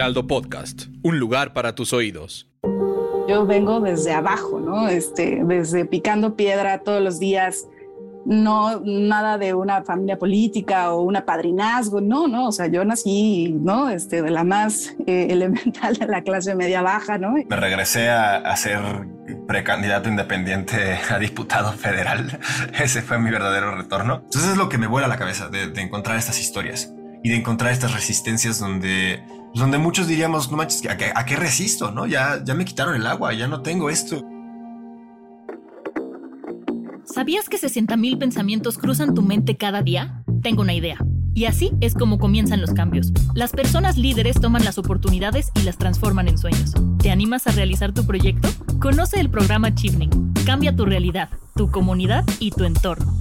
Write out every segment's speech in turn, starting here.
Heraldo Podcast, un lugar para tus oídos. Yo vengo desde abajo, ¿no? Este, desde picando piedra todos los días, no nada de una familia política o un apadrinazgo, no, no, o sea, yo nací, ¿no? Este, de la más eh, elemental de la clase media baja, ¿no? Me regresé a, ser precandidato independiente a diputado federal. Ese fue mi verdadero retorno. Entonces es lo que me vuela a la cabeza de, encontrar estas historias y de encontrar estas resistencias donde, donde muchos diríamos, no manches, ¿a qué, resisto? ¿No? Ya, ya me quitaron el agua, ya no tengo esto. ¿Sabías que 60.000 pensamientos cruzan tu mente cada día? Tengo una idea. Y así es como comienzan los cambios. Las personas líderes toman las oportunidades y las transforman en sueños. ¿Te animas a realizar tu proyecto? Conoce el programa Chivning. Cambia tu realidad, tu comunidad y tu entorno.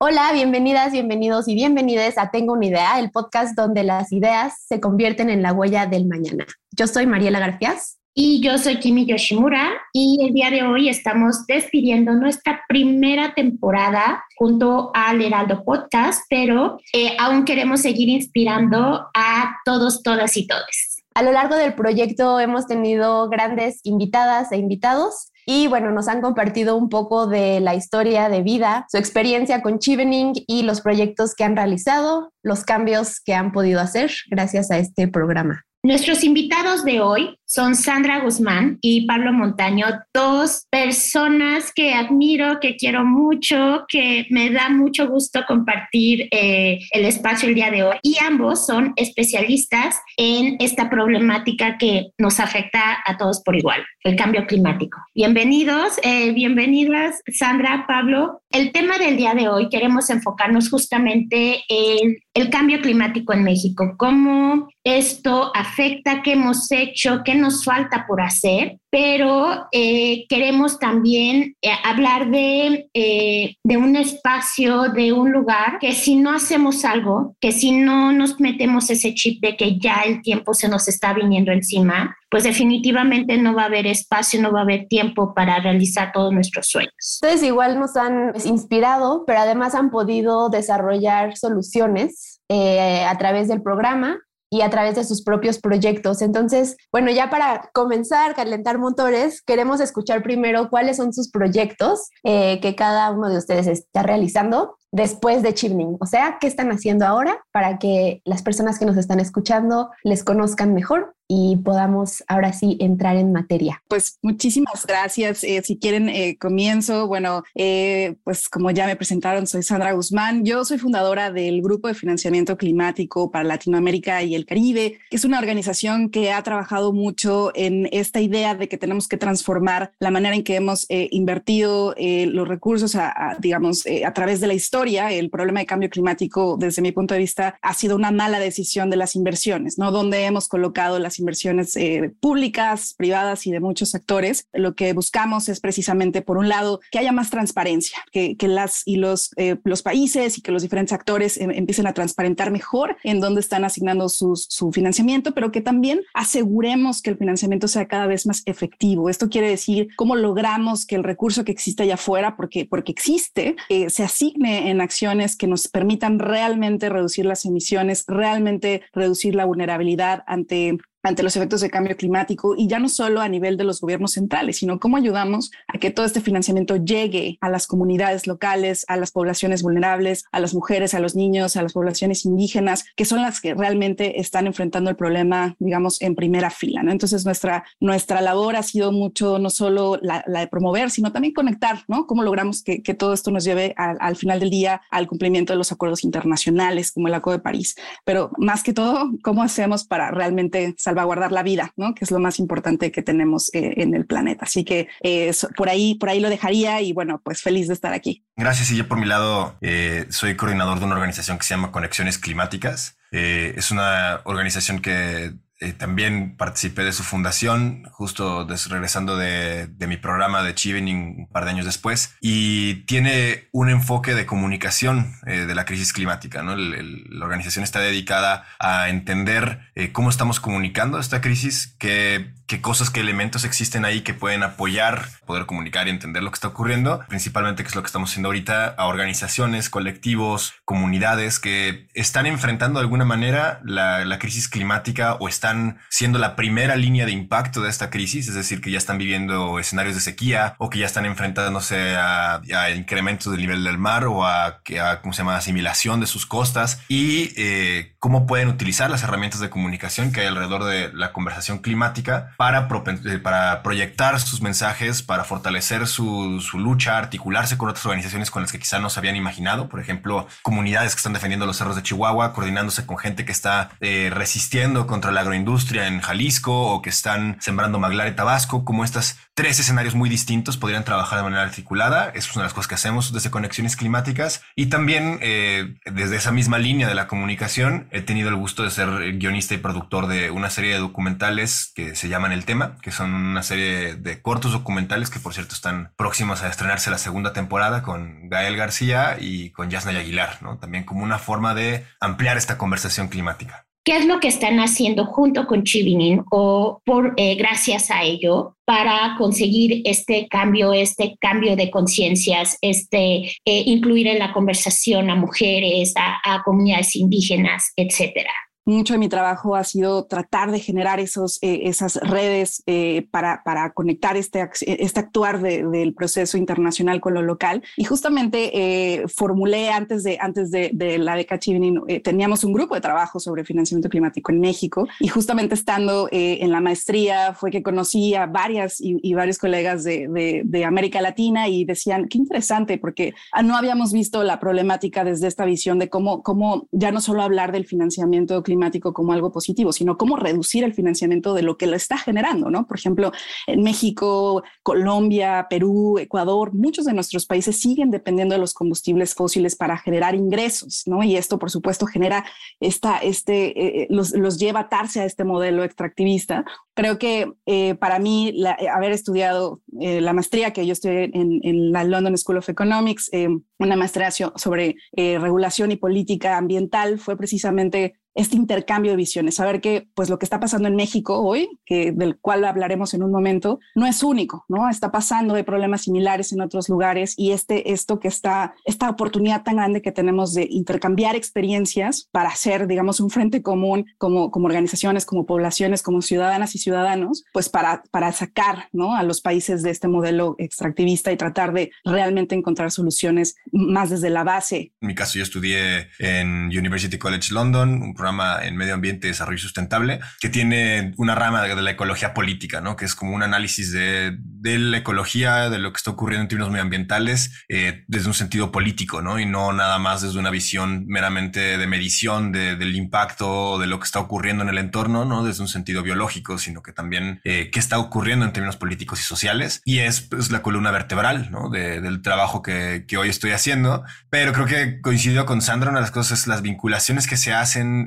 Hola, bienvenidas, bienvenidos y bienvenidas a Tengo una idea, el podcast donde las ideas se convierten en la huella del mañana. Yo soy Mariela Garfias. Y yo soy Kimi Yoshimura y el día de hoy estamos despidiendo nuestra primera temporada junto al Heraldo Podcast, pero eh, aún queremos seguir inspirando a todos, todas y todos. A lo largo del proyecto hemos tenido grandes invitadas e invitados y bueno, nos han compartido un poco de la historia de vida, su experiencia con Chivening y los proyectos que han realizado, los cambios que han podido hacer gracias a este programa. Nuestros invitados de hoy son Sandra Guzmán y Pablo Montaño, dos personas que admiro, que quiero mucho, que me da mucho gusto compartir eh, el espacio el día de hoy. Y ambos son especialistas en esta problemática que nos afecta a todos por igual, el cambio climático. Bienvenidos, eh, bienvenidas Sandra, Pablo. El tema del día de hoy queremos enfocarnos justamente en el cambio climático en México, cómo esto afecta, qué hemos hecho, qué nos falta por hacer, pero eh, queremos también eh, hablar de, eh, de un espacio, de un lugar que si no hacemos algo, que si no nos metemos ese chip de que ya el tiempo se nos está viniendo encima, pues definitivamente no va a haber espacio, no va a haber tiempo para realizar todos nuestros sueños. Ustedes igual nos han inspirado, pero además han podido desarrollar soluciones a través del programa y a través de sus propios proyectos. Entonces, bueno, ya para comenzar, calentar motores, queremos escuchar primero cuáles son sus proyectos eh, que cada uno de ustedes está realizando después de Chivning. O sea, ¿qué están haciendo ahora para que las personas que nos están escuchando les conozcan mejor y podamos ahora sí entrar en materia. Pues muchísimas gracias. Eh, si quieren, eh, comienzo. Bueno, eh, pues como ya me presentaron, soy Sandra Guzmán. Yo soy fundadora del Grupo de Financiamiento Climático para Latinoamérica y el Caribe, que es una organización que ha trabajado mucho en esta idea de que tenemos que transformar la manera en que hemos invertido los recursos, a, digamos, a través de la historia. El problema de cambio climático, desde mi punto de vista, ha sido una mala decisión de las inversiones, ¿no? Donde hemos colocado las inversiones eh, públicas, privadas y de muchos actores. Lo que buscamos es precisamente, por un lado, que haya más transparencia, que, que las y los, eh, los países y que los diferentes actores em, empiecen a transparentar mejor en dónde están asignando sus, su financiamiento, pero que también aseguremos que el financiamiento sea cada vez más efectivo. Esto quiere decir cómo logramos que el recurso que existe allá afuera, porque, porque existe, eh, se asigne en acciones que nos permitan realmente reducir las emisiones, realmente reducir la vulnerabilidad ante ante los efectos de cambio climático y ya no solo a nivel de los gobiernos centrales, sino cómo ayudamos a que todo este financiamiento llegue a las comunidades locales, a las poblaciones vulnerables, a las mujeres, a los niños, a las poblaciones indígenas, que son las que realmente están enfrentando el problema, digamos, en primera fila. ¿no? Entonces, nuestra, nuestra labor ha sido mucho, no solo la, de promover, sino también conectar, ¿no? Cómo logramos que, que todo esto nos lleve al final del día al cumplimiento de los acuerdos internacionales, como el Acuerdo de París. Pero más que todo, ¿cómo hacemos para realmente salvaguardar la vida, ¿no? que es lo más importante que tenemos eh, en el planeta. Así que eh, por, ahí, por ahí lo dejaría y bueno, pues feliz de estar aquí. Gracias. Y yo por mi lado eh, soy coordinador de una organización que se llama Conexiones Climáticas. es una organización que eh, también participé de su fundación, justo regresando de, mi programa de Chevening un par de años después, y tiene un enfoque de comunicación eh, de la crisis climática. ¿no? la organización está dedicada a entender eh, cómo estamos comunicando esta crisis, qué, qué cosas, qué elementos existen ahí que pueden apoyar, poder comunicar y entender lo que está ocurriendo, principalmente que es lo que estamos haciendo ahorita, a organizaciones, colectivos, comunidades que están enfrentando de alguna manera la, la crisis climática o están siendo la primera línea de impacto de esta crisis, es decir, que ya están viviendo escenarios de sequía o que ya están enfrentándose a, a incrementos del nivel del mar o a, a, ¿cómo se llama?, asimilación de sus costas y eh, cómo pueden utilizar las herramientas de comunicación que hay alrededor de la conversación climática para, eh, para proyectar sus mensajes, para fortalecer su, lucha, articularse con otras organizaciones con las que quizá no se habían imaginado, por ejemplo, comunidades que están defendiendo los cerros de Chihuahua, coordinándose con gente que está eh, resistiendo contra la agroindustria en Jalisco o que están sembrando maglar y Tabasco, como estas tres escenarios muy distintos podrían trabajar de manera articulada. Es una de las cosas que hacemos desde Conexiones Climáticas. Y también eh, desde esa misma línea de la comunicación he tenido el gusto de ser guionista y productor de una serie de documentales que se llaman El Tema, que son una serie de cortos documentales que por cierto están próximos a estrenarse la segunda temporada con Gael García y con Yasna Aguilar, ¿no? También como una forma de ampliar esta conversación climática. ¿Qué es lo que están haciendo junto con Chivinin o por eh, gracias a ello para conseguir este cambio, este cambio de conciencias, este eh, incluir en la conversación a mujeres, a, a comunidades indígenas, etcétera? Mucho de mi trabajo ha sido tratar de generar esos, eh, esas redes eh, para, para, conectar este, este actuar del proceso internacional con lo local. Y justamente eh, formulé antes de, antes de, de la beca Chivinin, teníamos un grupo de trabajo sobre financiamiento climático en México y justamente estando en la maestría fue que conocí a varias y, y varios colegas de, de, América Latina y decían, qué interesante, porque no habíamos visto la problemática desde esta visión de cómo, cómo ya no solo hablar del financiamiento climático, como algo positivo, sino cómo reducir el financiamiento de lo que lo está generando, ¿no? Por ejemplo, en México, Colombia, Perú, Ecuador, muchos de nuestros países siguen dependiendo de los combustibles fósiles para generar ingresos, ¿no? Y esto, por supuesto, genera esta, este, eh, eh, los, los, lleva a atarse a este modelo extractivista. Creo que eh, para mí, haber estudiado la maestría que yo estoy en, en, la London School of Economics, una maestría sobre regulación y política ambiental, fue precisamente este intercambio de visiones, saber que pues lo que está pasando en México hoy, que del cual hablaremos en un momento, no es único, ¿no? Está pasando de problemas similares en otros lugares y este esto que está esta oportunidad tan grande que tenemos de intercambiar experiencias para hacer, digamos, un frente común como como organizaciones, como poblaciones, como ciudadanas y ciudadanos, pues para para sacar, ¿no? a los países de este modelo extractivista y tratar de realmente encontrar soluciones más desde la base. En mi caso yo estudié en University College London, un programa en medio ambiente desarrollo sustentable, que tiene una rama de, la ecología política, ¿no? Que es como un análisis de, de, la ecología, de lo que está ocurriendo en términos medioambientales, eh, desde un sentido político, ¿no? Y no nada más desde una visión meramente de medición de, del impacto de lo que está ocurriendo en el entorno, ¿no? Desde un sentido biológico, sino que también eh, qué está ocurriendo en términos políticos y sociales. Y es pues, la columna vertebral, ¿no? del trabajo que, que hoy estoy haciendo. Pero creo que coincidió con Sandra, una de las cosas es las vinculaciones que se hacen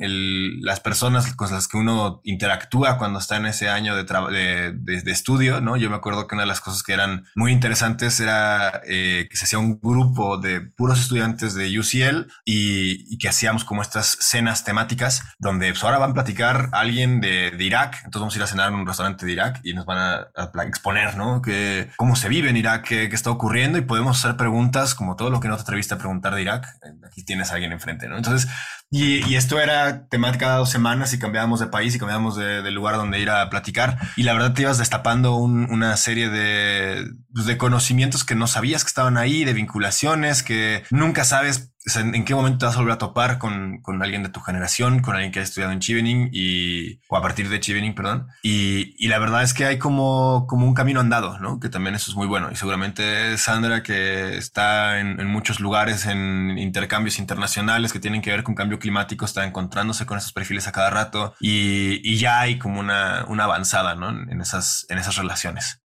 las personas con las que uno interactúa cuando está en ese año de, de, estudio, ¿no? Yo me acuerdo que una de las cosas que eran muy interesantes era eh, que se hacía un grupo de puros estudiantes de UCL y, que hacíamos como estas cenas temáticas donde pues, ahora van a platicar alguien de, Irak, entonces vamos a ir a cenar en un restaurante de Irak y nos van a, exponer, ¿no? Que, cómo se vive en Irak, qué, qué, está ocurriendo y podemos hacer preguntas como todo lo que no te atreviste a preguntar de Irak. Aquí tienes a alguien enfrente, ¿no? Entonces, y, esto era temática cada dos semanas y cambiábamos de país y cambiábamos de, lugar donde ir a platicar. Y la verdad te ibas destapando un, una serie de, pues, de conocimientos que no sabías que estaban ahí, de vinculaciones que nunca sabes en qué momento te vas a volver a topar con, con, alguien de tu generación, con alguien que ha estudiado en Chevening y, o a partir de Chevening, perdón. Y, y, la verdad es que hay como, como un camino andado, ¿no? Que también eso es muy bueno. Y seguramente Sandra, que está en, en muchos lugares, en intercambios internacionales que tienen que ver con cambio climático, está encontrándose con esos perfiles a cada rato y, y ya hay como una, una avanzada, ¿no? En esas, en esas relaciones.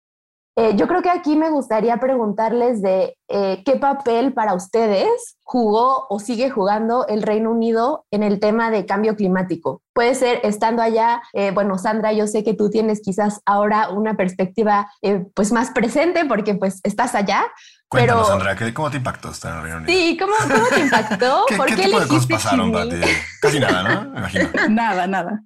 Eh, yo creo que aquí me gustaría preguntarles de eh, qué papel para ustedes jugó o sigue jugando el Reino Unido en el tema de cambio climático. Puede ser estando allá, eh, bueno, Sandra, yo sé que tú tienes quizás ahora una perspectiva pues más presente porque pues estás allá, Cuéntanos, Sandra, ¿cómo te impactó estar en el Reino Unido? Sí, ¿cómo, cómo te impactó? ¿Qué, ¿Por qué, tipo de cosas pasaron para ti? Casi nada, ¿no? Me imagino. Nada, nada.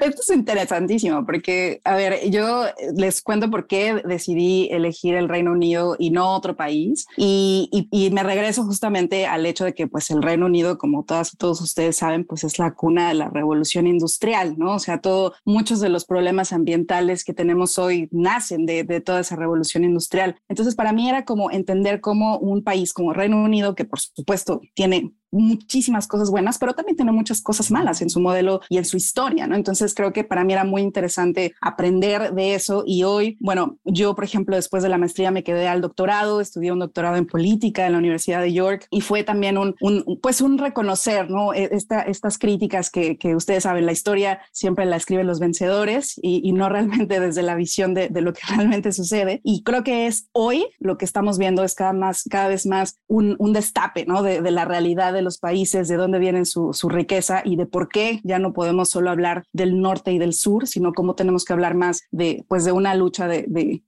Esto es interesantísimo porque, a ver, yo les cuento por qué decidí elegir el Reino Unido y no otro país. Y, y, me regreso justamente al hecho de que, pues, el Reino Unido, como todas y todos ustedes saben, pues es la cuna de la revolución industrial, ¿no? O sea, todo, muchos de los problemas ambientales que tenemos hoy nacen de, de toda esa revolución industrial. Entonces, para mí era como entender cómo un país como Reino Unido, que por supuesto tiene muchísimas cosas buenas, pero también tiene muchas cosas malas en su modelo y en su historia, ¿no? Entonces creo que para mí era muy interesante aprender de eso y hoy, bueno, yo por ejemplo después de la maestría me quedé al doctorado, estudié un doctorado en política en la Universidad de York y fue también un, pues un reconocer, ¿no? E, esta, estas críticas que, que, ustedes saben, la historia siempre la escriben los vencedores y, y no realmente desde la visión de, de, lo que realmente sucede y creo que es hoy lo que estamos viendo es cada, más, cada vez más un, un destape, ¿no? De, de la realidad de los países, de dónde vienen su, riqueza y de por qué ya no podemos solo hablar del norte y del sur, sino cómo tenemos que hablar más de, pues, de una lucha de,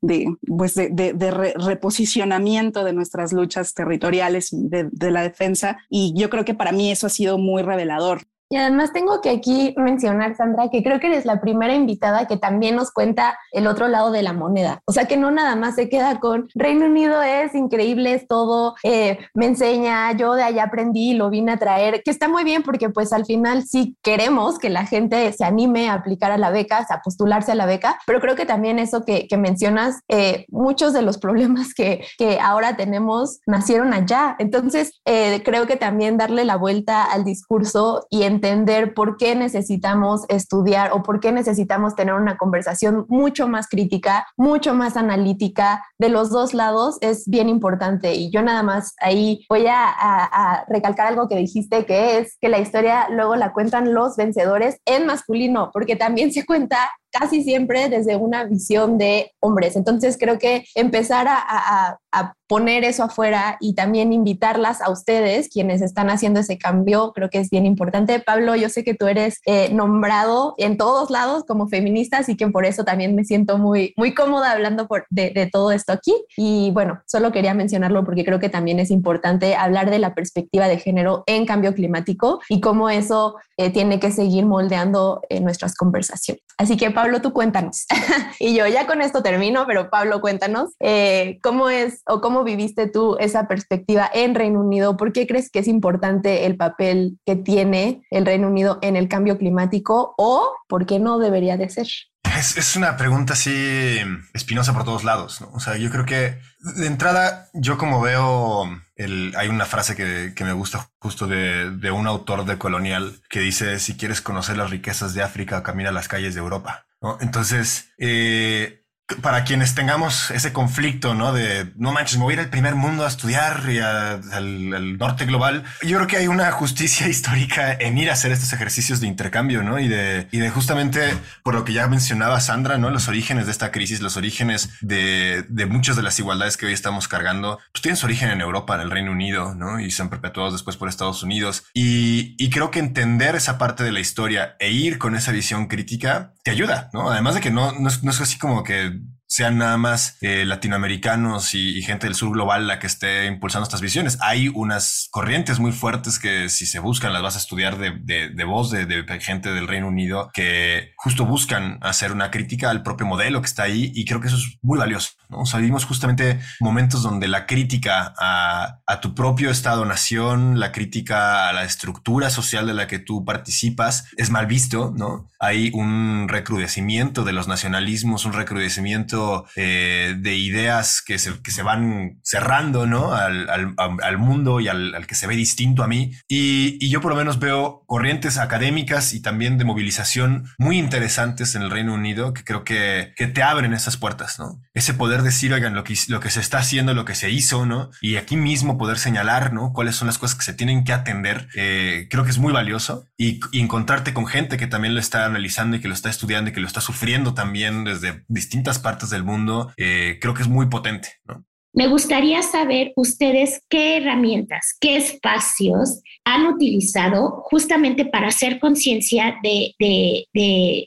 pues de, de re, reposicionamiento de nuestras luchas territoriales de la defensa. Y yo creo que para mí eso ha sido muy revelador. Y además tengo que aquí mencionar, Sandra, que creo que eres la primera invitada que también nos cuenta el otro lado de la moneda. O sea, que no nada más se queda con Reino Unido es increíble, es todo, eh, me enseña, yo de allá aprendí, lo vine a traer, que está muy bien porque pues al final sí queremos que la gente se anime a aplicar a la beca, a postularse a la beca, pero creo que también eso que, que mencionas, eh, muchos de los problemas que, que, ahora tenemos nacieron allá. Entonces, eh, creo que también darle la vuelta al discurso y en entender por qué necesitamos estudiar o por qué necesitamos tener una conversación mucho más crítica, mucho más analítica de los dos lados es bien importante. Y yo nada más ahí voy a, recalcar algo que dijiste, que es que la historia luego la cuentan los vencedores en masculino, porque también se cuenta casi siempre desde una visión de hombres. Entonces creo que empezar a, a, a, poner eso afuera y también invitarlas a ustedes, quienes están haciendo ese cambio, creo que es bien importante. Pablo, yo sé que tú eres eh, nombrado en todos lados como feminista, así que por eso también me siento muy, muy cómoda hablando por, de, de todo esto aquí. Y bueno, solo quería mencionarlo porque creo que también es importante hablar de la perspectiva de género en cambio climático y cómo eso eh, tiene que seguir moldeando eh, nuestras conversaciones. Así que Pablo, tú cuéntanos. y yo ya con esto termino, pero Pablo, cuéntanos eh, cómo es o cómo viviste tú esa perspectiva en Reino Unido. ¿Por qué crees que es importante el papel que tiene el Reino Unido en el cambio climático o por qué no debería de ser? Es, una pregunta así espinosa por todos lados, ¿no? O sea, yo creo que de entrada, yo como veo, el, hay una frase que, que me gusta justo de, de, un autor de Colonial que dice, si quieres conocer las riquezas de África, camina a las calles de Europa. ¿No? Entonces, eh, para quienes tengamos ese conflicto, ¿no? De no manches, me voy a ir al primer mundo a estudiar y a, al, al, norte global. Yo creo que hay una justicia histórica en ir a hacer estos ejercicios de intercambio, ¿no? Y de, y de justamente por lo que ya mencionaba Sandra, ¿no? Los orígenes de esta crisis, los orígenes de, de muchas de las igualdades que hoy estamos cargando, pues tienen su origen en Europa, en el Reino Unido, ¿no? Y se han perpetuado después por Estados Unidos. Y, y creo que entender esa parte de la historia e ir con esa visión crítica te ayuda, ¿no? Además de que no, no no es así como que sean nada más eh, latinoamericanos y, y, gente del sur global la que esté impulsando estas visiones. Hay unas corrientes muy fuertes que si se buscan las vas a estudiar de, de, de voz de, de, gente del Reino Unido que justo buscan hacer una crítica al propio modelo que está ahí y creo que eso es muy valioso. ¿no? O sea, vivimos justamente momentos donde la crítica a, a tu propio Estado-nación, la crítica a la estructura social de la que tú participas es mal visto, ¿no? Hay un recrudecimiento de los nacionalismos, un recrudecimiento eh, de ideas que se, que se, van cerrando, ¿no? Al, al, al mundo y al, al, que se ve distinto a mí. Y, y, yo por lo menos veo corrientes académicas y también de movilización muy interesantes en el Reino Unido que creo que, que te abren esas puertas, ¿no? Ese poder decir, oigan, lo que, lo que se está haciendo, lo que se hizo, ¿no? Y aquí mismo poder señalar, ¿no? Cuáles son las cosas que se tienen que atender, eh, creo que es muy valioso. y, encontrarte con gente que también lo está analizando y que lo está estudiando y que lo está sufriendo también desde distintas partes del mundo, eh, creo que es muy potente. ¿no? Me gustaría saber ustedes qué herramientas, qué espacios han utilizado justamente para hacer conciencia de,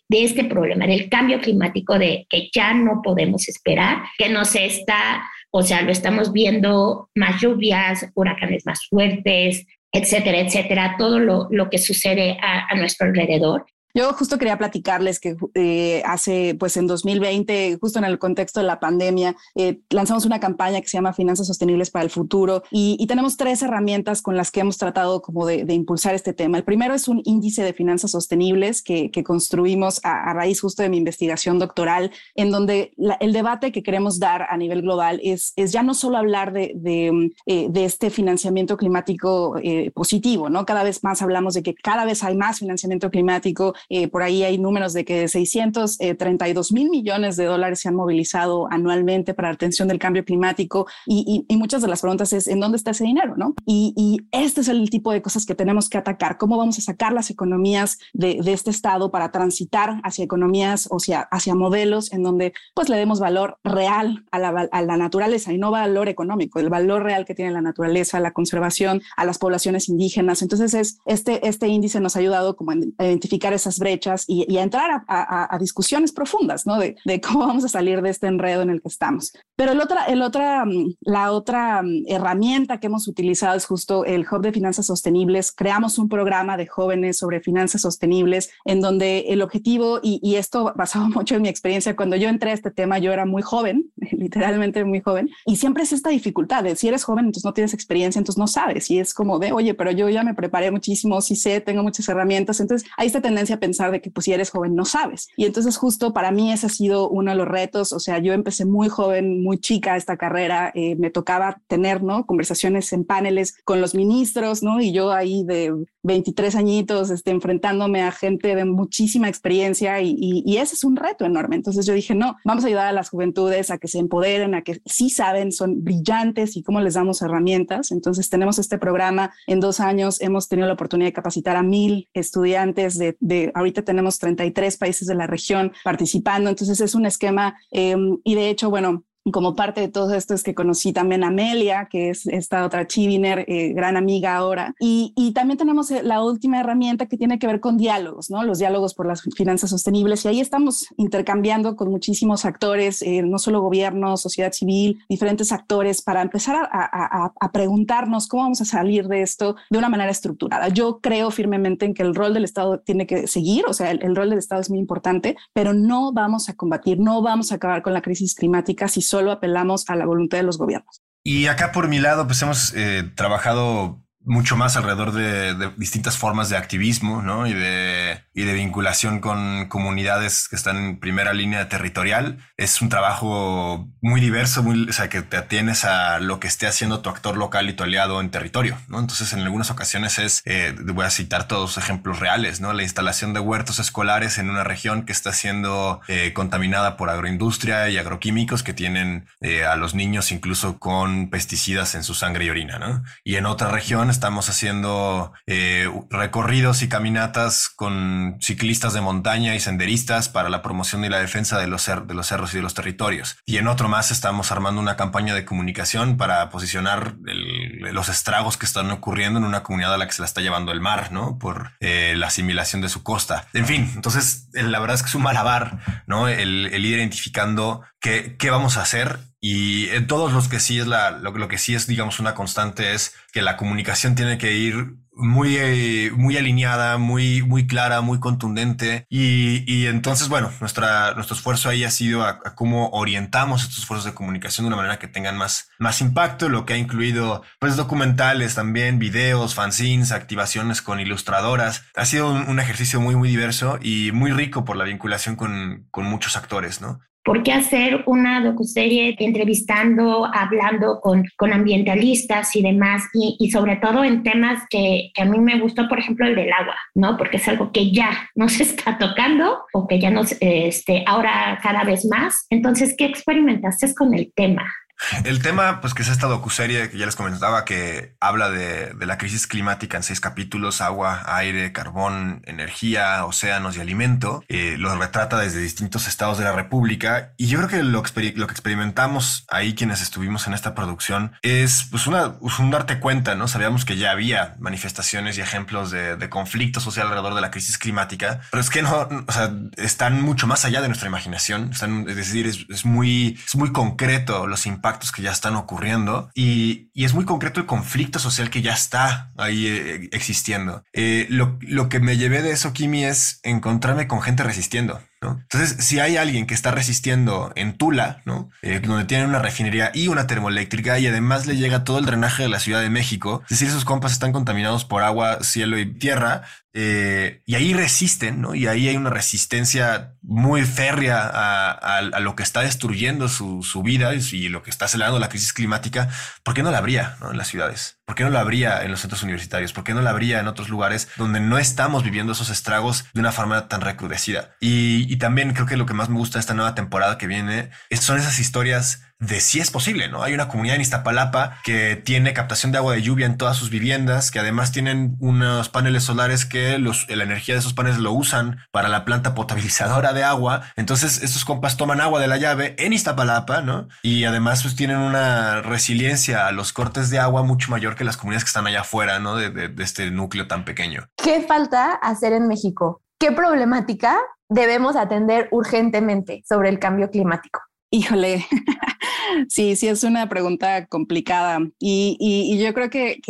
este problema, del cambio climático, de que ya no podemos esperar, que no se está, o sea, lo estamos viendo más lluvias, huracanes más fuertes, etcétera, etcétera, todo lo, que sucede a, nuestro alrededor. Yo justo quería platicarles que eh, hace, pues en 2020, justo en el contexto de la pandemia, eh, lanzamos una campaña que se llama Finanzas Sostenibles para el Futuro y, tenemos tres herramientas con las que hemos tratado como de, impulsar este tema. El primero es un índice de finanzas sostenibles que, construimos a, raíz justo de mi investigación doctoral, en donde el debate que queremos dar a nivel global es, es ya no solo hablar de, de, eh, este financiamiento climático positivo, ¿no? Cada vez más hablamos de que cada vez hay más financiamiento climático eh, por ahí hay números de que 632 mil millones de dólares se han movilizado anualmente para la atención del cambio climático y, muchas de las preguntas es, ¿en dónde está ese dinero? ¿no? Y, este es el tipo de cosas que tenemos que atacar. ¿Cómo vamos a sacar las economías de, este estado para transitar hacia economías o hacia, hacia modelos en donde pues le demos valor real a la, a la naturaleza y no valor económico, el valor real que tiene la naturaleza, la conservación, a las poblaciones indígenas. Entonces es, este, este índice nos ha ayudado como a identificar esas brechas y, a entrar a, discusiones profundas, ¿no? De, cómo vamos a salir de este enredo en el que estamos. Pero el otra, el otra, mm, la otra mm, herramienta que hemos utilizado es justo el Hub de Finanzas Sostenibles. Creamos un programa de jóvenes sobre finanzas sostenibles en donde el objetivo, y, y esto basado mucho en mi experiencia, cuando yo entré a este tema, yo era muy joven, literalmente muy joven, y siempre es esta dificultad de si eres joven, entonces no tienes experiencia, entonces no sabes, y es como de, oye, pero yo ya me preparé muchísimo, sí sé, tengo muchas herramientas, entonces hay esta tendencia a pensar de que pues si eres joven no sabes. Y entonces justo para mí ese ha sido uno de los retos, o sea, yo empecé muy joven, muy chica esta carrera, eh, me tocaba tener, ¿no? Conversaciones en paneles con los ministros, ¿no? Y yo ahí de 23 añitos, este, enfrentándome a gente de muchísima experiencia y, y, ese es un reto enorme. Entonces yo dije, no, vamos a ayudar a las juventudes a que se empoderen, a que sí saben, son brillantes y cómo les damos herramientas. Entonces tenemos este programa, en dos años hemos tenido la oportunidad de capacitar a mil estudiantes de, de ahorita tenemos 33 países de la región participando, entonces es un esquema em, y de hecho, bueno, como parte de todo esto es que conocí también a Amelia, que es esta otra Chiviner, eh, gran amiga ahora. Y, y, también tenemos eh, la última herramienta que tiene que ver con diálogos, ¿no? Los diálogos por las finanzas sostenibles. Y ahí estamos intercambiando con muchísimos actores, eh, no solo gobierno, sociedad civil, diferentes actores, para empezar a, a, a, preguntarnos cómo vamos a salir de esto de una manera estructurada. Yo creo firmemente en que el rol del Estado tiene que seguir, o sea, el, el rol del Estado es muy importante, pero no vamos a combatir, no vamos a acabar con la crisis climática si solo apelamos a la voluntad de los gobiernos. Y acá por mi lado, pues hemos eh, trabajado mucho más alrededor de, distintas formas de activismo ¿no? y, de, y de vinculación con comunidades que están en primera línea territorial. Es un trabajo muy diverso, muy, o sea, que te atienes a lo que esté haciendo tu actor local y tu aliado en territorio. ¿no? Entonces, en algunas ocasiones es, eh, voy a citar todos ejemplos reales, ¿no? la instalación de huertos escolares en una región que está siendo eh, contaminada por agroindustria y agroquímicos que tienen eh, a los niños incluso con pesticidas en su sangre y orina. ¿no? Y en otra región estamos haciendo recorridos y caminatas con ciclistas de montaña y senderistas para la promoción y la defensa de los, de los cerros y de los territorios. Y en otro más estamos armando una campaña de comunicación para posicionar los estragos que están ocurriendo en una comunidad a la que se la está llevando el mar, ¿no? Por eh, la asimilación de su costa. En fin, entonces la verdad es que es un malabar, ¿no? El, el ir identificando qué, qué vamos a hacer y en todos los que sí es la, lo, lo, que sí es, digamos, una constante es que la comunicación tiene que ir muy, eh, muy alineada, muy, muy clara, muy contundente. Y, y, entonces, bueno, nuestra, nuestro esfuerzo ahí ha sido a, cómo orientamos estos esfuerzos de comunicación de una manera que tengan más, más impacto, lo que ha incluido, pues, documentales también, videos, fanzines, activaciones con ilustradoras. Ha sido un, un ejercicio muy, muy diverso y muy rico por la vinculación con, con muchos actores, ¿no? ¿Por qué hacer una docuserie entrevistando, hablando con, con ambientalistas y demás? Y, y, sobre todo en temas que, que, a mí me gustó, por ejemplo, el del agua, ¿no? Porque es algo que ya no se está tocando o que ya no, este, ahora cada vez más. Entonces, ¿qué experimentaste con el tema? El tema, pues que es esta docuserie que ya les comentaba, que habla de, la crisis climática en seis capítulos, agua, aire, carbón, energía, océanos y alimento, eh, lo retrata desde distintos estados de la República. Y yo creo que lo, lo que experimentamos ahí quienes estuvimos en esta producción es pues una, pues, un darte cuenta, ¿no? Sabíamos que ya había manifestaciones y ejemplos de, de conflicto social alrededor de la crisis climática, pero es que no, o sea, están mucho más allá de nuestra imaginación, están, es decir, es, es muy, es muy concreto los impactos que ya están ocurriendo y, y es muy concreto el conflicto social que ya está ahí eh, existiendo. Eh, lo, lo que me llevé de eso, Kimi, es encontrarme con gente resistiendo. Entonces, si hay alguien que está resistiendo en Tula, ¿no? Eh, donde tienen una refinería y una termoeléctrica y además le llega todo el drenaje de la Ciudad de México, es decir, esos compas están contaminados por agua, cielo y tierra, eh, y ahí resisten, ¿no? Y ahí hay una resistencia muy férrea a, lo que está destruyendo su, vida y lo que está acelerando la crisis climática. ¿Por qué no la habría en las ciudades? ¿Por qué no la habría en los centros universitarios? ¿Por qué no la habría en otros lugares donde no estamos viviendo esos estragos de una forma tan recrudecida? Y, y también creo que lo que más me gusta de esta nueva temporada que viene son esas historias de si es posible, ¿no? Hay una comunidad en Iztapalapa que tiene captación de agua de lluvia en todas sus viviendas, que además tienen unos paneles solares que los, la energía de esos paneles lo usan para la planta potabilizadora de agua. Entonces, estos compas toman agua de la llave en Iztapalapa, ¿no? Y además, pues tienen una resiliencia a los cortes de agua mucho mayor que las comunidades que están allá afuera, ¿no? De este núcleo tan pequeño. ¿Qué falta hacer en México? ¿Qué problemática debemos atender urgentemente sobre el cambio climático? Híjole, sí, sí es una pregunta complicada y, yo creo que,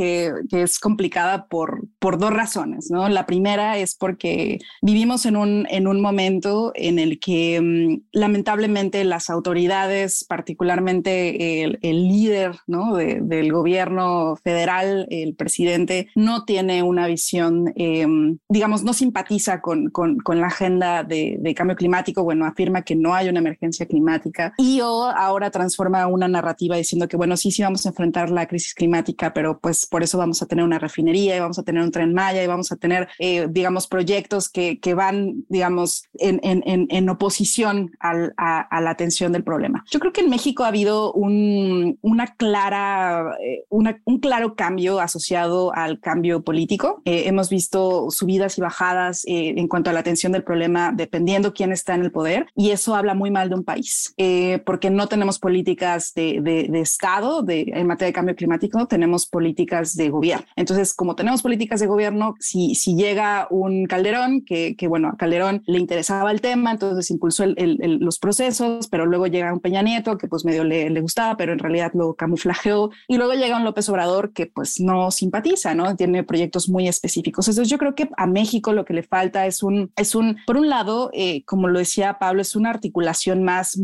es complicada por, por dos razones, ¿no? La primera es porque vivimos en un, en un momento en el que mm, lamentablemente las autoridades, particularmente el, líder ¿no? del gobierno federal, el presidente, no tiene una visión, em, digamos, no simpatiza con, la agenda de, de cambio climático, bueno, afirma que no hay una emergencia climática y ahora transforma una narrativa diciendo que, bueno, sí, sí vamos a enfrentar la crisis climática, pero pues por eso vamos a tener una refinería y vamos a tener un tren Maya y vamos a tener, eh, digamos, proyectos que, que van, digamos, en, en, en oposición al, a, la atención del problema. Yo creo que en México ha habido un, una clara, eh, una, un claro cambio asociado al cambio político. Eh, hemos visto subidas y bajadas en cuanto a la atención del problema dependiendo quién está en el poder y eso habla muy mal de un país. Eh, porque no tenemos políticas de, de, Estado de, en materia de cambio climático, tenemos políticas de gobierno. Entonces, como tenemos políticas de gobierno, si, si llega un Calderón, que, que, bueno, a Calderón le interesaba el tema, entonces impulsó el, los procesos, pero luego llega un Peña Nieto, que pues medio le, le gustaba, pero en realidad lo camuflajeó, y luego llega un López Obrador que pues no simpatiza, ¿no? Tiene proyectos muy específicos. Entonces, yo creo que a México lo que le falta es un, es un por un lado, eh, como lo decía Pablo, es una articulación más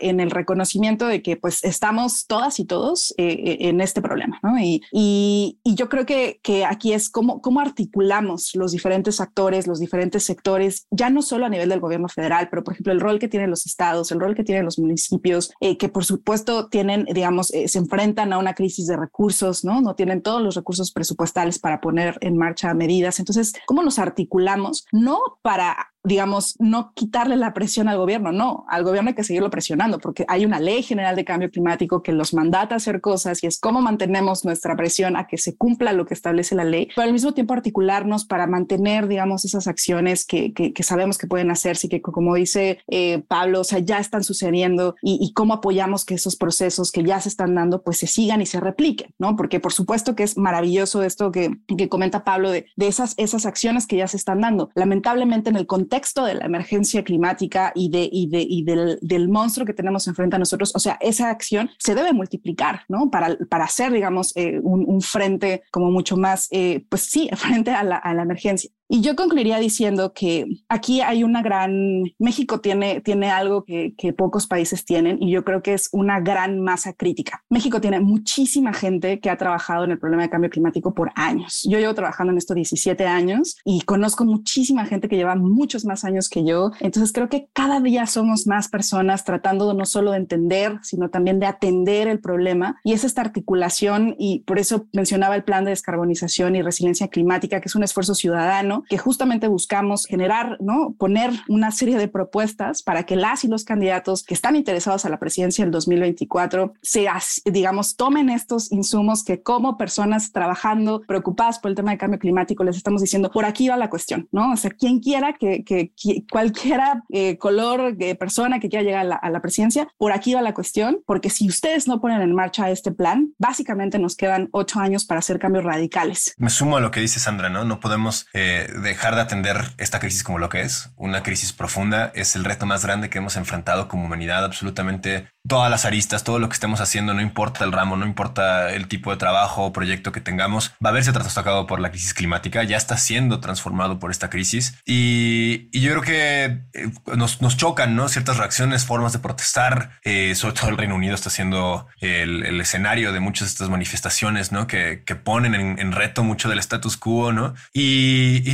en el reconocimiento de que pues estamos todas y todos eh, eh, en este problema, ¿no? Y, y, yo creo que, que aquí es cómo, cómo articulamos los diferentes actores, los diferentes sectores, ya no solo a nivel del gobierno federal, pero por ejemplo el rol que tienen los estados, el rol que tienen los municipios, eh, que por supuesto tienen, digamos, se enfrentan a una crisis de recursos, ¿no? No tienen todos los recursos presupuestales para poner en marcha medidas. Entonces, ¿cómo nos articulamos? No para digamos, no quitarle la presión al gobierno, no, al gobierno hay que seguirlo presionando porque hay una ley general de cambio climático que los mandata a hacer cosas y es cómo mantenemos nuestra presión a que se cumpla lo que establece la ley, pero al mismo tiempo articularnos para mantener, digamos, esas acciones que, que, sabemos que pueden hacerse y que, como dice eh, Pablo, o sea, ya están sucediendo y, cómo apoyamos que esos procesos que ya se están dando, pues se sigan y se repliquen, ¿no? Porque por supuesto que es maravilloso esto que, que comenta Pablo de, de esas, esas acciones que ya se están dando. Lamentablemente en el contexto contexto de la emergencia climática y, de, y, de, y del, del, monstruo que tenemos enfrente a nosotros, o sea, esa acción se debe multiplicar, ¿no? Para, para hacer, digamos, eh, un, un, frente como mucho más, eh, pues sí, frente a la, a la emergencia. Y yo concluiría diciendo que aquí hay una gran, México tiene, tiene algo que, que, pocos países tienen y yo creo que es una gran masa crítica. México tiene muchísima gente que ha trabajado en el problema de cambio climático por años. Yo llevo trabajando en esto 17 años y conozco muchísima gente que lleva muchos más años que yo. Entonces creo que cada día somos más personas tratando no solo de entender, sino también de atender el problema y es esta articulación y por eso mencionaba el plan de descarbonización y resiliencia climática, que es un esfuerzo ciudadano que justamente buscamos generar, ¿no? Poner una serie de propuestas para que las y los candidatos que están interesados a la presidencia del 2024 se, digamos, tomen estos insumos que como personas trabajando, preocupadas por el tema de cambio climático, les estamos diciendo, por aquí va la cuestión, ¿no? O sea, quien quiera que, que, cualquiera eh, color de persona que quiera llegar a la, a la presidencia, por aquí va la cuestión, porque si ustedes no ponen en marcha este plan, básicamente nos quedan ocho años para hacer cambios radicales. Me sumo a lo que dice Sandra, ¿no? No podemos eh, dejar de atender esta crisis como lo que es, una crisis profunda, es el reto más grande que hemos enfrentado como humanidad, absolutamente todas las aristas, todo lo que estemos haciendo, no importa el ramo, no importa el tipo de trabajo o proyecto que tengamos, va a verse trastocado por la crisis climática, ya está siendo transformado por esta crisis y, yo creo que eh, nos, nos, chocan, ¿no? Ciertas reacciones, formas de protestar, eh, sobre todo el Reino Unido está siendo el, escenario de muchas de estas manifestaciones, ¿no? Que, que ponen en, reto mucho del status quo, ¿no?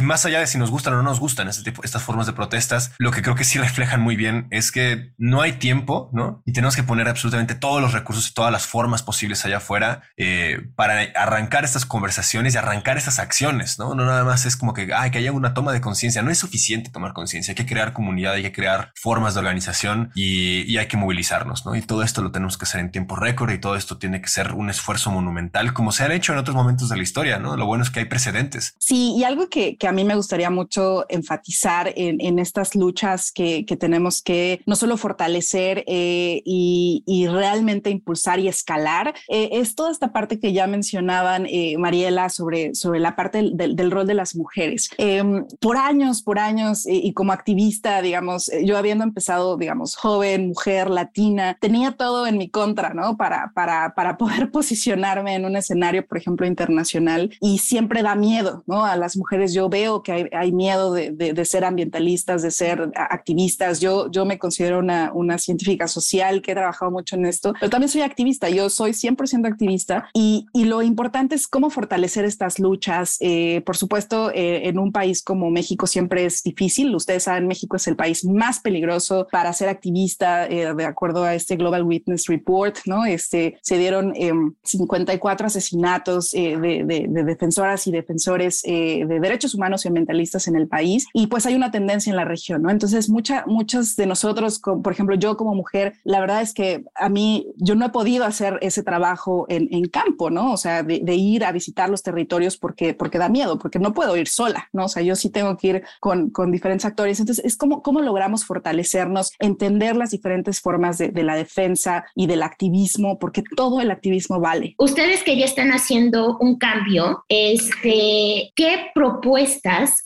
Más allá de si nos gustan o no nos gustan este estas formas de protestas, lo que creo que sí reflejan muy bien es que no hay tiempo, ¿no? Y tenemos que poner absolutamente todos los recursos y todas las formas posibles allá afuera eh, para arrancar estas conversaciones y arrancar estas acciones, ¿no? No nada más es como que, ay, que haya una toma de conciencia. No es suficiente tomar conciencia, hay que crear comunidad, hay que crear formas de organización y, y hay que movilizarnos, ¿no? Y todo esto lo tenemos que hacer en tiempo récord y todo esto tiene que ser un esfuerzo monumental, como se ha hecho en otros momentos de la historia, ¿no? Lo bueno es que hay precedentes. Sí, y algo que a mí me gustaría mucho enfatizar en, en estas luchas que, que, tenemos que no solo fortalecer eh, y y, realmente impulsar y escalar. Eh, es toda esta parte que ya mencionaban, eh, Mariela, sobre, sobre la parte del, rol de las mujeres. Em, por años, por años, y como activista, digamos, eh, yo habiendo empezado, digamos, joven, mujer, latina, tenía todo en mi contra, ¿no? Para, para, para poder posicionarme en un escenario, por ejemplo, internacional, y siempre da miedo, ¿no? A las mujeres yo veo que hay, hay miedo de, de, ser ambientalistas, de ser activistas. Yo, yo me considero una, una científica social que trabaja trabajado mucho en esto, pero también soy activista, yo soy 100% activista y, y, lo importante es cómo fortalecer estas luchas. Eh, por supuesto, eh, en un país como México siempre es difícil, ustedes saben, México es el país más peligroso para ser activista, eh, de acuerdo a este Global Witness Report, ¿no? Este, se dieron 54 asesinatos de, de, de, defensoras y defensores de derechos humanos y ambientalistas en el país y pues hay una tendencia en la región, ¿no? Entonces, mucha, muchas de nosotros, por ejemplo, yo como mujer, la verdad es que a mí yo no he podido hacer ese trabajo en, campo, ¿no? O sea, de, ir a visitar los territorios porque, porque da miedo, porque no puedo ir sola, ¿no? O sea, yo sí tengo que ir con, con diferentes actores. Entonces, es como cómo logramos fortalecernos, entender las diferentes formas de, de la defensa y del activismo, porque todo el activismo vale. Ustedes que ya están haciendo un cambio, este, ¿qué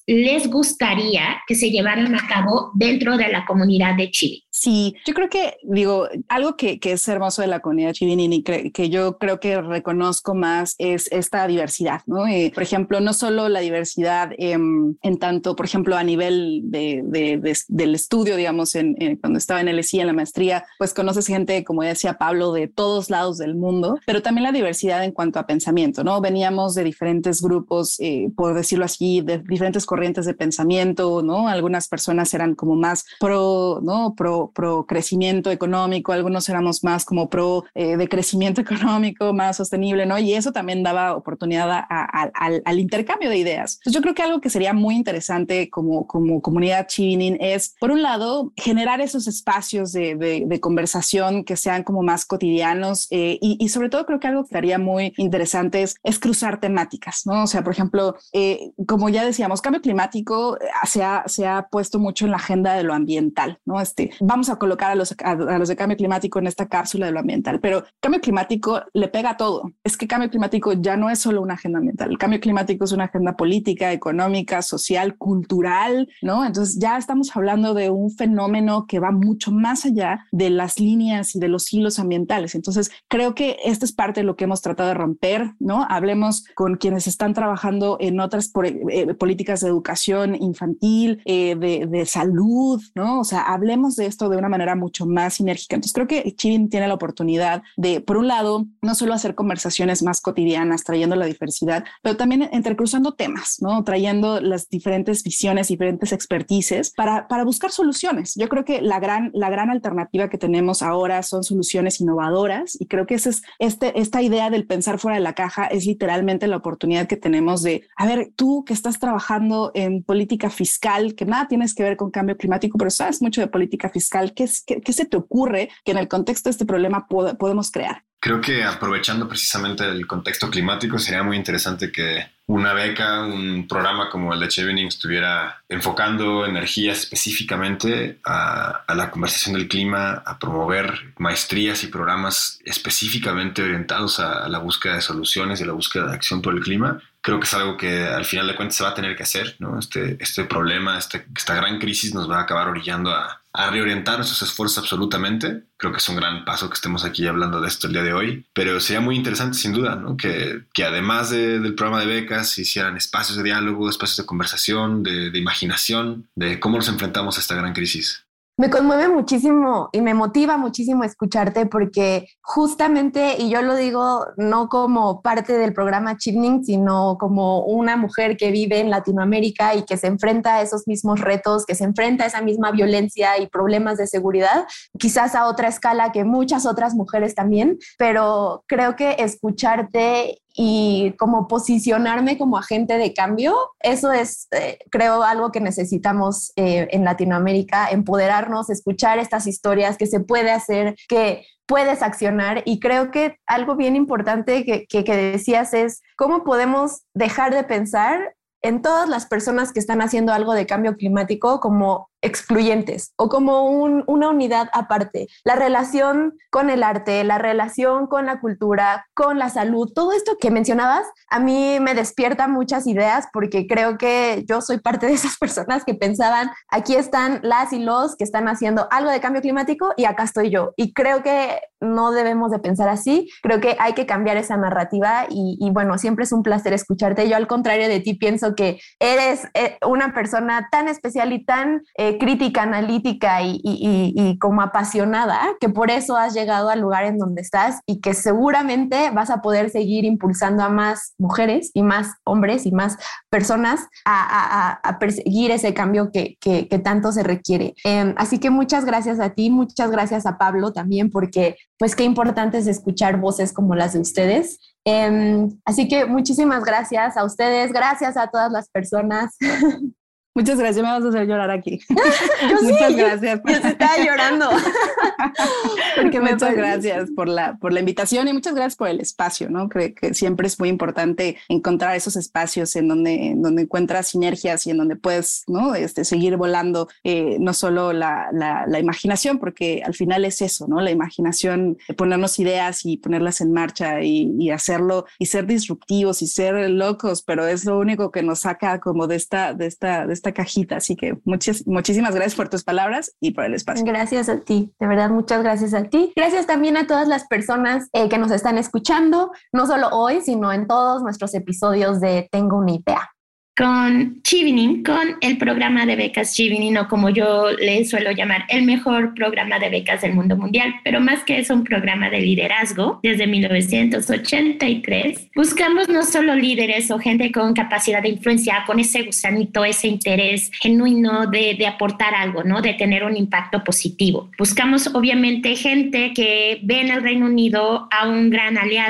les gustaría que se llevaran a cabo dentro de la comunidad de Chile? Sí, yo creo que, digo, algo que, es hermoso de la comunidad chivinini, que, que yo creo que reconozco más es esta diversidad, ¿no? Eh, por ejemplo, no solo la diversidad en tanto, por ejemplo, a nivel de, de, del estudio, digamos, en, cuando estaba en el ESI, en la maestría, pues conoces gente, como decía Pablo, de todos lados del mundo, pero también la diversidad en cuanto a pensamiento, ¿no? Veníamos de diferentes grupos, eh, por decirlo así, de diferentes corrientes de pensamiento, ¿no? Algunas personas eran como más pro, ¿no? Pro pro, crecimiento económico, algunos éramos más como pro eh, de crecimiento económico, más sostenible, ¿no? Y eso también daba oportunidad al, intercambio de ideas. Entonces yo creo que algo que sería muy interesante como, como comunidad Chivinin es, por un lado, generar esos espacios de, de, conversación que sean como más cotidianos eh, y, sobre todo creo que algo que estaría muy interesante es, es cruzar temáticas, ¿no? O sea, por ejemplo, eh, como ya decíamos, cambio climático se ha, se ha puesto mucho en la agenda de lo ambiental, ¿no? Este, vamos a colocar a los, a, los de cambio climático en esta cápsula de lo ambiental, pero cambio climático le pega a todo. Es que cambio climático ya no es solo una agenda ambiental, el cambio climático es una agenda política, económica, social, cultural, ¿no? Entonces ya estamos hablando de un fenómeno que va mucho más allá de las líneas y de los hilos ambientales. Entonces creo que esta es parte de lo que hemos tratado de romper, ¿no? Hablemos con quienes están trabajando en otras eh, políticas de educación infantil, eh, de, de salud, ¿no? O sea, hablemos de esto esto de una manera mucho más sinérgica. Entonces creo que Chivin tiene la oportunidad de, por un lado, no solo hacer conversaciones más cotidianas, trayendo la diversidad, pero también entrecruzando temas, ¿no? Trayendo las diferentes visiones, diferentes expertices para, para buscar soluciones. Yo creo que la gran, la gran alternativa que tenemos ahora son soluciones innovadoras y creo que esa es este, esta idea del pensar fuera de la caja es literalmente la oportunidad que tenemos de, a ver, tú que estás trabajando en política fiscal, que nada tienes que ver con cambio climático, pero sabes mucho de política fiscal, ¿qué, se te ocurre que en el contexto de este problema podemos crear? Creo que aprovechando precisamente el contexto climático sería muy interesante que una beca, un programa como el de Chevening estuviera enfocando energías específicamente a, la conversación del clima, a promover maestrías y programas específicamente orientados a, la búsqueda de soluciones y a la búsqueda de acción por el clima creo que es algo que al final de cuentas se va a tener que hacer, ¿no? Este, este problema, este, esta gran crisis nos va a acabar orillando a, reorientar nuestros esfuerzos absolutamente. Creo que es un gran paso que estemos aquí hablando de esto el día de hoy, pero sería muy interesante sin duda. Que, que además de, del programa de se hicieran espacios de diálogo, espacios de conversación, de, de imaginación, de cómo nos enfrentamos a esta gran crisis. Me conmueve muchísimo y me motiva muchísimo escucharte porque justamente, y yo lo digo no como parte del programa Chipning, sino como una mujer que vive en Latinoamérica y que se enfrenta a esos mismos retos, que se enfrenta a esa misma violencia y problemas de seguridad, quizás a otra escala que muchas otras mujeres también, pero creo que escucharte y como posicionarme como agente de cambio, eso es, eh, creo, algo que necesitamos eh, en Latinoamérica, empoderarnos, escuchar estas historias, que se puede hacer, que puedes accionar. Y creo que algo bien importante que, que, que decías es cómo podemos dejar de pensar en todas las personas que están haciendo algo de cambio climático como excluyentes o como un, una unidad aparte. La relación con el arte, la relación con la cultura, con la salud, todo esto que mencionabas, a mí me despierta muchas ideas porque creo que yo soy parte de esas personas que pensaban, aquí están las y los que están haciendo algo de cambio climático y acá estoy yo. Y creo que no debemos de pensar así, creo que hay que cambiar esa narrativa y, y bueno, siempre es un placer escucharte. Yo al contrario de ti pienso que eres eh, una persona tan especial y tan... Eh, crítica, analítica y, y, y, como apasionada, que por eso has llegado al lugar en donde estás y que seguramente vas a poder seguir impulsando a más mujeres y más hombres y más personas a, a, a perseguir ese cambio que, que, que tanto se requiere. Eh, así que muchas gracias a ti, muchas gracias a Pablo también, porque pues qué importante es escuchar voces como las de ustedes. Eh, así que muchísimas gracias a ustedes, gracias a todas las personas. Muchas gracias, me vas a hacer llorar aquí. Yo Muchas sí, gracias. Yo, yo estaba llorando. Porque muchas gracias por la, por la invitación y muchas gracias por el espacio, ¿no? Creo que siempre es muy importante encontrar esos espacios en donde, en donde encuentras sinergias y en donde puedes, ¿no? Este, seguir volando eh, no solo la, la, la, imaginación, porque al final es eso, ¿no? La imaginación, ponernos ideas y ponerlas en marcha y, y hacerlo y ser disruptivos y ser locos, pero es lo único que nos saca como de esta, de esta, de esta cajita. Así que muchas, muchísimas gracias por tus palabras y por el espacio. Gracias a ti, de verdad, muchas gracias a ti. Gracias también a todas las personas eh, que nos están escuchando, no solo hoy, sino en todos nuestros episodios de Tengo una idea con Chivinin, con el programa de becas Chivinin, o como yo le suelo llamar, el mejor programa de becas del mundo mundial, pero más que es un programa de liderazgo desde 1983. Buscamos no solo líderes o gente con capacidad de influencia, con ese gusanito, ese interés genuino de, de aportar algo, ¿no? De tener un impacto positivo. Buscamos obviamente gente que ve en el Reino Unido a un gran aliado,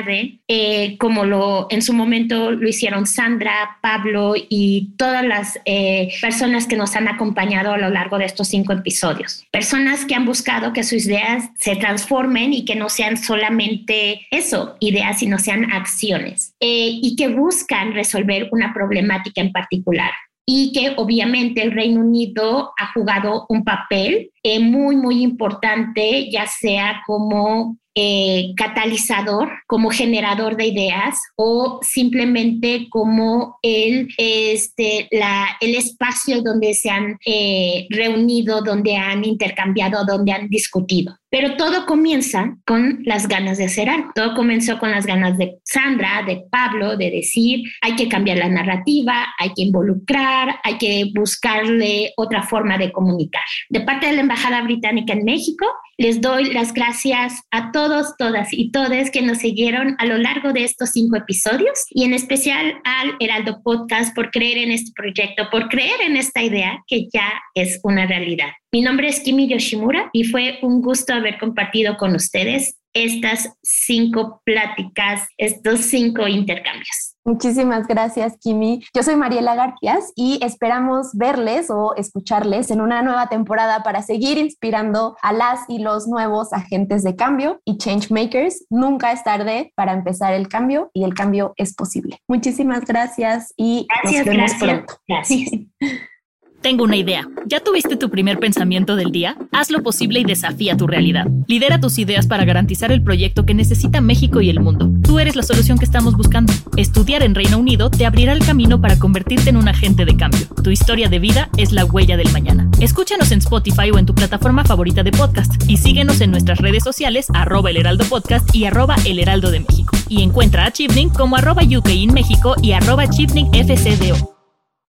eh, como lo en su momento lo hicieron Sandra, Pablo y todas las eh, personas que nos han acompañado a lo largo de estos cinco episodios. Personas que han buscado que sus ideas se transformen y que no sean solamente eso, ideas, sino sean acciones. Eh, y que buscan resolver una problemática en particular y que obviamente el Reino Unido ha jugado un papel eh, muy, muy importante, ya sea como eh, catalizador, como generador de ideas o simplemente como el, este, la, el espacio donde se han eh, reunido, donde han intercambiado, donde han discutido. Pero todo comienza con las ganas de hacer algo. Todo comenzó con las ganas de Sandra, de Pablo, de decir, hay que cambiar la narrativa, hay que involucrar, hay que buscarle otra forma de comunicar. De parte de la Embajada Británica en México, les doy las gracias a todos, todas y todes que nos siguieron a lo largo de estos cinco episodios y en especial al Heraldo Podcast por creer en este proyecto, por creer en esta idea que ya es una realidad. Mi nombre es Kimi Yoshimura y fue un gusto haber compartido con ustedes estas cinco pláticas, estos cinco intercambios. Muchísimas gracias, Kimi. Yo soy Mariela Garcias y esperamos verles o escucharles en una nueva temporada para seguir inspirando a las y los nuevos agentes de cambio y change makers. Nunca es tarde para empezar el cambio y el cambio es posible. Muchísimas gracias y gracias, nos vemos gracias, pronto. Gracias. Tengo una idea. ¿Ya tuviste tu primer pensamiento del día? Haz lo posible y desafía tu realidad. Lidera tus ideas para garantizar el proyecto que necesita México y el mundo. Tú eres la solución que estamos buscando. Estudiar en Reino Unido te abrirá el camino para convertirte en un agente de cambio. Tu historia de vida es la huella del mañana. Escúchanos en Spotify o en tu plataforma favorita de podcast y síguenos en nuestras redes sociales arroba el heraldo podcast y arroba el heraldo de México. Y encuentra a Chipning como arroba UK México y arroba FCDO.